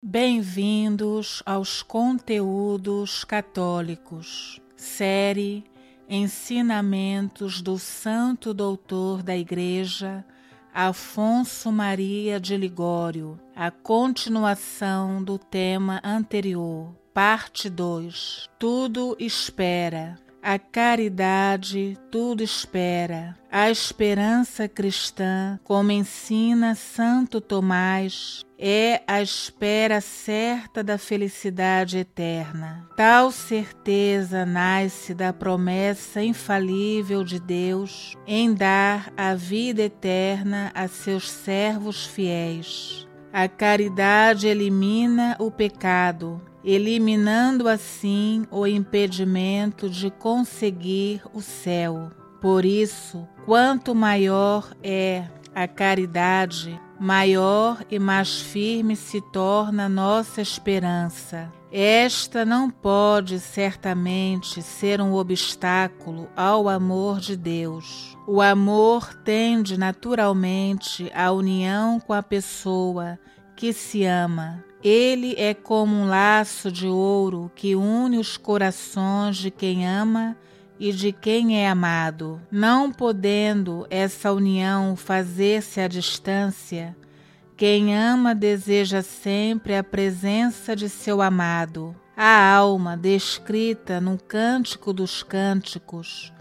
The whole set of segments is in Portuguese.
Bem-vindos aos conteúdos católicos, série Ensinamentos do Santo Doutor da Igreja, Afonso Maria de Ligório, a continuação do tema anterior, parte 2. Tudo espera. A caridade tudo espera. A esperança cristã, como ensina Santo Tomás, é a espera certa da felicidade eterna. Tal certeza nasce da promessa infalível de Deus em dar a vida eterna a seus servos fiéis. A caridade elimina o pecado, eliminando assim o impedimento de conseguir o céu. Por isso, quanto maior é a caridade, maior e mais firme se torna nossa esperança. Esta não pode certamente ser um obstáculo ao amor de Deus. O amor tende naturalmente à união com a pessoa que se ama. Ele é como um laço de ouro que une os corações de quem ama e de quem é amado. Não podendo essa união fazer-se à distância, quem ama deseja sempre a presença de seu amado. A alma, descrita no Cântico dos Cânticos,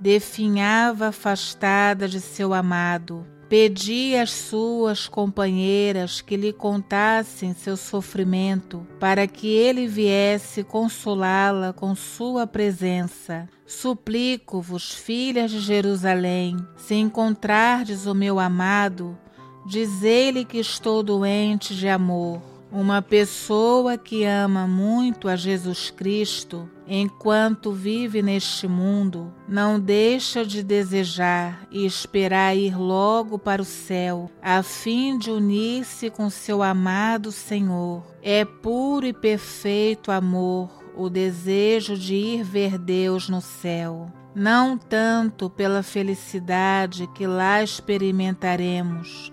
definhava afastada de seu amado Pedia às suas companheiras que lhe contassem seu sofrimento, para que ele viesse consolá-la com sua presença. Suplico-vos, filhas de Jerusalém, se encontrardes o meu amado, dizei-lhe que estou doente de amor. Uma pessoa que ama muito a Jesus Cristo, enquanto vive neste mundo, não deixa de desejar e esperar ir logo para o céu, a fim de unir-se com seu amado Senhor. É puro e perfeito amor o desejo de ir ver Deus no céu não tanto pela felicidade que lá experimentaremos,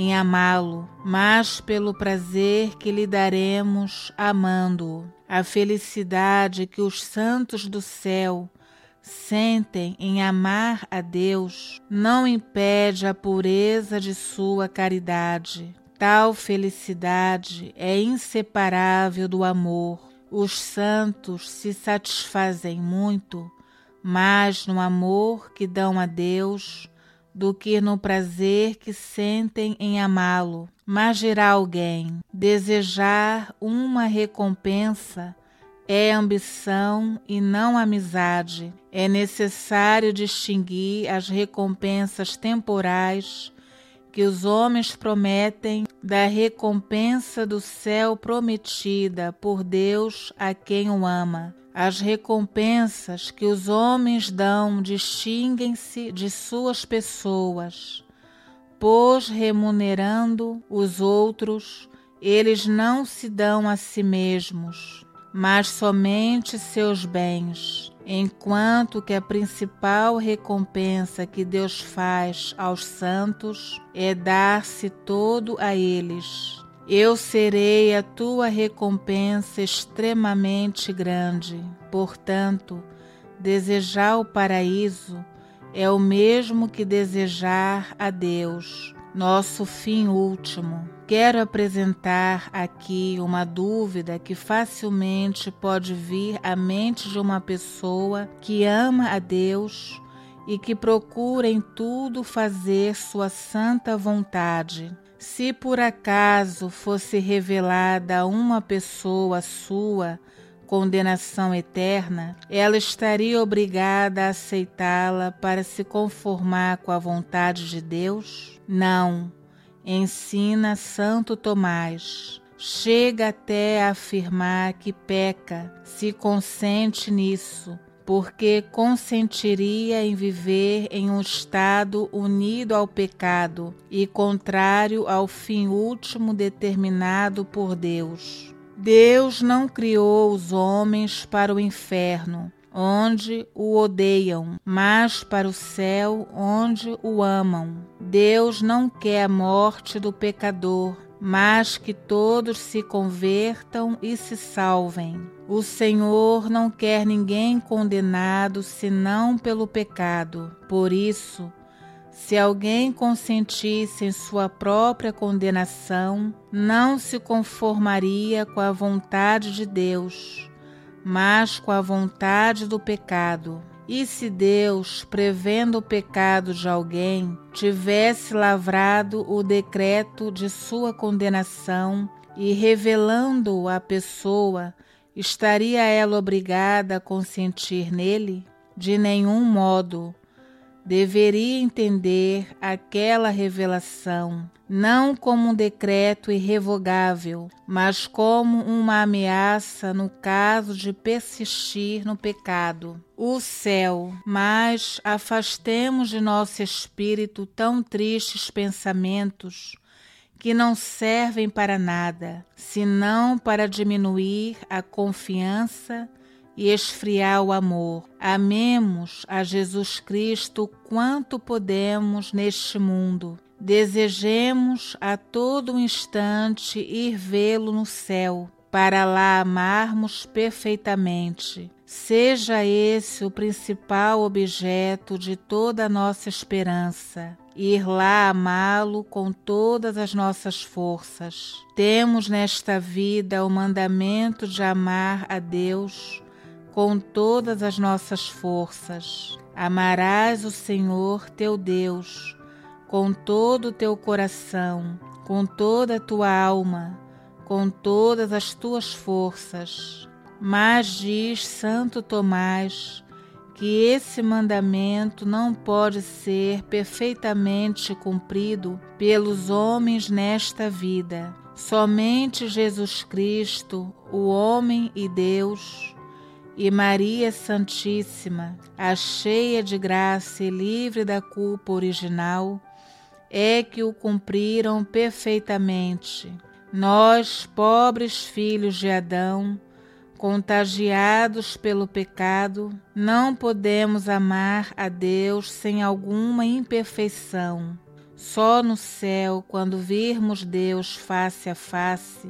em amá-lo, mas pelo prazer que lhe daremos amando-o. A felicidade que os santos do céu sentem em amar a Deus não impede a pureza de sua caridade. Tal felicidade é inseparável do amor. Os santos se satisfazem muito, mas no amor que dão a Deus do que no prazer que sentem em amá-lo. Mas dirá alguém: desejar uma recompensa é ambição e não amizade. É necessário distinguir as recompensas temporais que os homens prometem da recompensa do céu prometida por Deus a quem o ama. As recompensas que os homens dão distinguem-se de suas pessoas, pois remunerando os outros, eles não se dão a si mesmos, mas somente seus bens, enquanto que a principal recompensa que Deus faz aos santos é dar-se todo a eles eu serei a tua recompensa extremamente grande. Portanto, desejar o paraíso é o mesmo que desejar a Deus, nosso fim último. Quero apresentar aqui uma dúvida que facilmente pode vir à mente de uma pessoa que ama a Deus e que procura em tudo fazer sua santa vontade. Se por acaso fosse revelada a uma pessoa sua condenação eterna, ela estaria obrigada a aceitá-la para se conformar com a vontade de Deus? Não. Ensina Santo Tomás. Chega até a afirmar que peca se consente nisso porque consentiria em viver em um estado unido ao pecado e contrário ao fim último determinado por Deus. Deus não criou os homens para o inferno, onde o odeiam, mas para o céu, onde o amam. Deus não quer a morte do pecador, mas que todos se convertam e se salvem. O Senhor não quer ninguém condenado senão pelo pecado. Por isso, se alguém consentisse em sua própria condenação, não se conformaria com a vontade de Deus, mas com a vontade do pecado. E se Deus, prevendo o pecado de alguém, tivesse lavrado o decreto de sua condenação e revelando-o à pessoa, estaria ela obrigada a consentir nele? De nenhum modo deveria entender aquela revelação não como um decreto irrevogável, mas como uma ameaça no caso de persistir no pecado. O céu, mas afastemos de nosso espírito tão tristes pensamentos que não servem para nada, senão para diminuir a confiança e esfriar o amor. Amemos a Jesus Cristo quanto podemos neste mundo. Desejemos a todo instante ir vê-lo no céu, para lá amarmos perfeitamente. Seja esse o principal objeto de toda a nossa esperança. Ir lá amá-lo com todas as nossas forças. Temos nesta vida o mandamento de amar a Deus com todas as nossas forças. Amarás o Senhor teu Deus com todo o teu coração, com toda a tua alma, com todas as tuas forças. Mas diz Santo Tomás que esse mandamento não pode ser perfeitamente cumprido pelos homens nesta vida. Somente Jesus Cristo, o homem e Deus, e Maria Santíssima, a cheia de graça e livre da culpa original, é que o cumpriram perfeitamente. Nós, pobres filhos de Adão, contagiados pelo pecado, não podemos amar a Deus sem alguma imperfeição. Só no céu, quando virmos Deus face a face,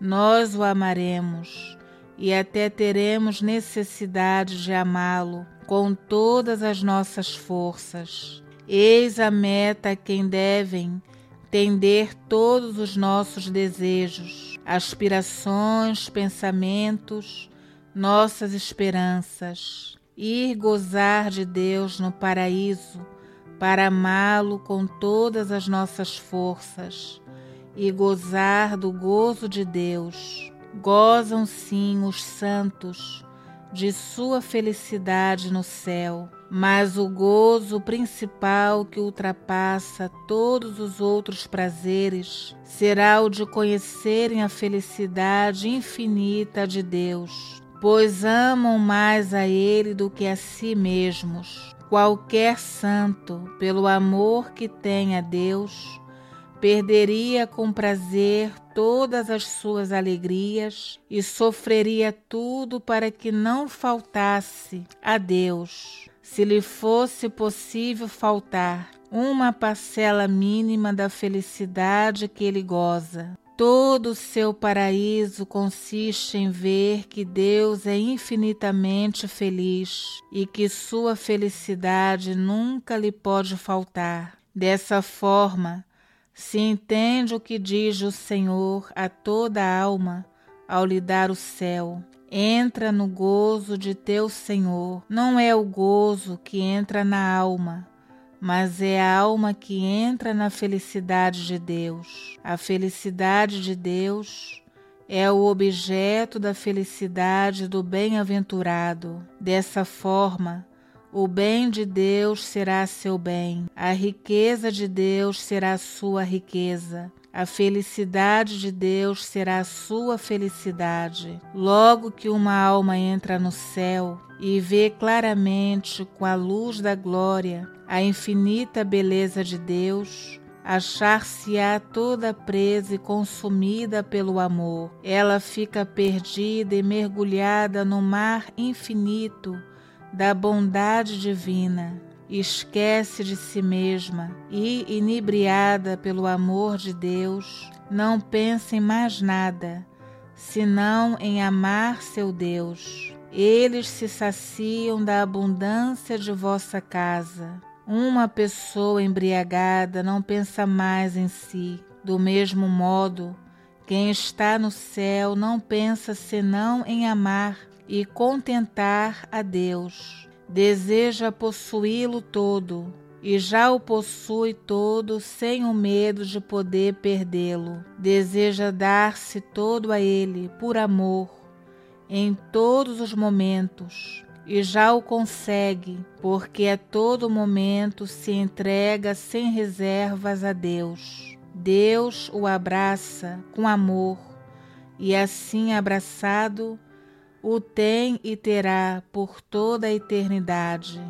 nós o amaremos e até teremos necessidade de amá-lo com todas as nossas forças. Eis a meta a quem devem tender todos os nossos desejos, aspirações, pensamentos, nossas esperanças. Ir gozar de Deus no paraíso, para amá-lo com todas as nossas forças e gozar do gozo de Deus Gozam sim os santos de sua felicidade no céu, mas o gozo principal que ultrapassa todos os outros prazeres será o de conhecerem a felicidade infinita de Deus, pois amam mais a Ele do que a si mesmos. Qualquer santo, pelo amor que tem a Deus, perderia com prazer todas as suas alegrias e sofreria tudo para que não faltasse a Deus, se lhe fosse possível faltar uma parcela mínima da felicidade que ele goza. Todo o seu paraíso consiste em ver que Deus é infinitamente feliz e que sua felicidade nunca lhe pode faltar. Dessa forma, se entende o que diz o Senhor a toda alma ao lhe dar o céu. Entra no gozo de teu Senhor. Não é o gozo que entra na alma, mas é a alma que entra na felicidade de Deus. A felicidade de Deus é o objeto da felicidade do bem-aventurado. Dessa forma, o bem de Deus será seu bem, a riqueza de Deus será sua riqueza. A felicidade de Deus será sua felicidade. Logo que uma alma entra no céu e vê claramente com a luz da glória a infinita beleza de Deus, achar-se-á toda presa e consumida pelo amor. Ela fica perdida e mergulhada no mar infinito da bondade divina, esquece de si mesma e, inebriada pelo amor de Deus, não pensa em mais nada, senão em amar seu Deus. Eles se saciam da abundância de vossa casa. Uma pessoa embriagada não pensa mais em si. Do mesmo modo, quem está no céu não pensa senão em amar e contentar a Deus. Deseja possuí-lo todo e já o possui todo sem o medo de poder perdê-lo. Deseja dar-se todo a ele por amor em todos os momentos e já o consegue, porque a todo momento se entrega sem reservas a Deus. Deus o abraça com amor e, assim abraçado, o tem e terá por toda a eternidade.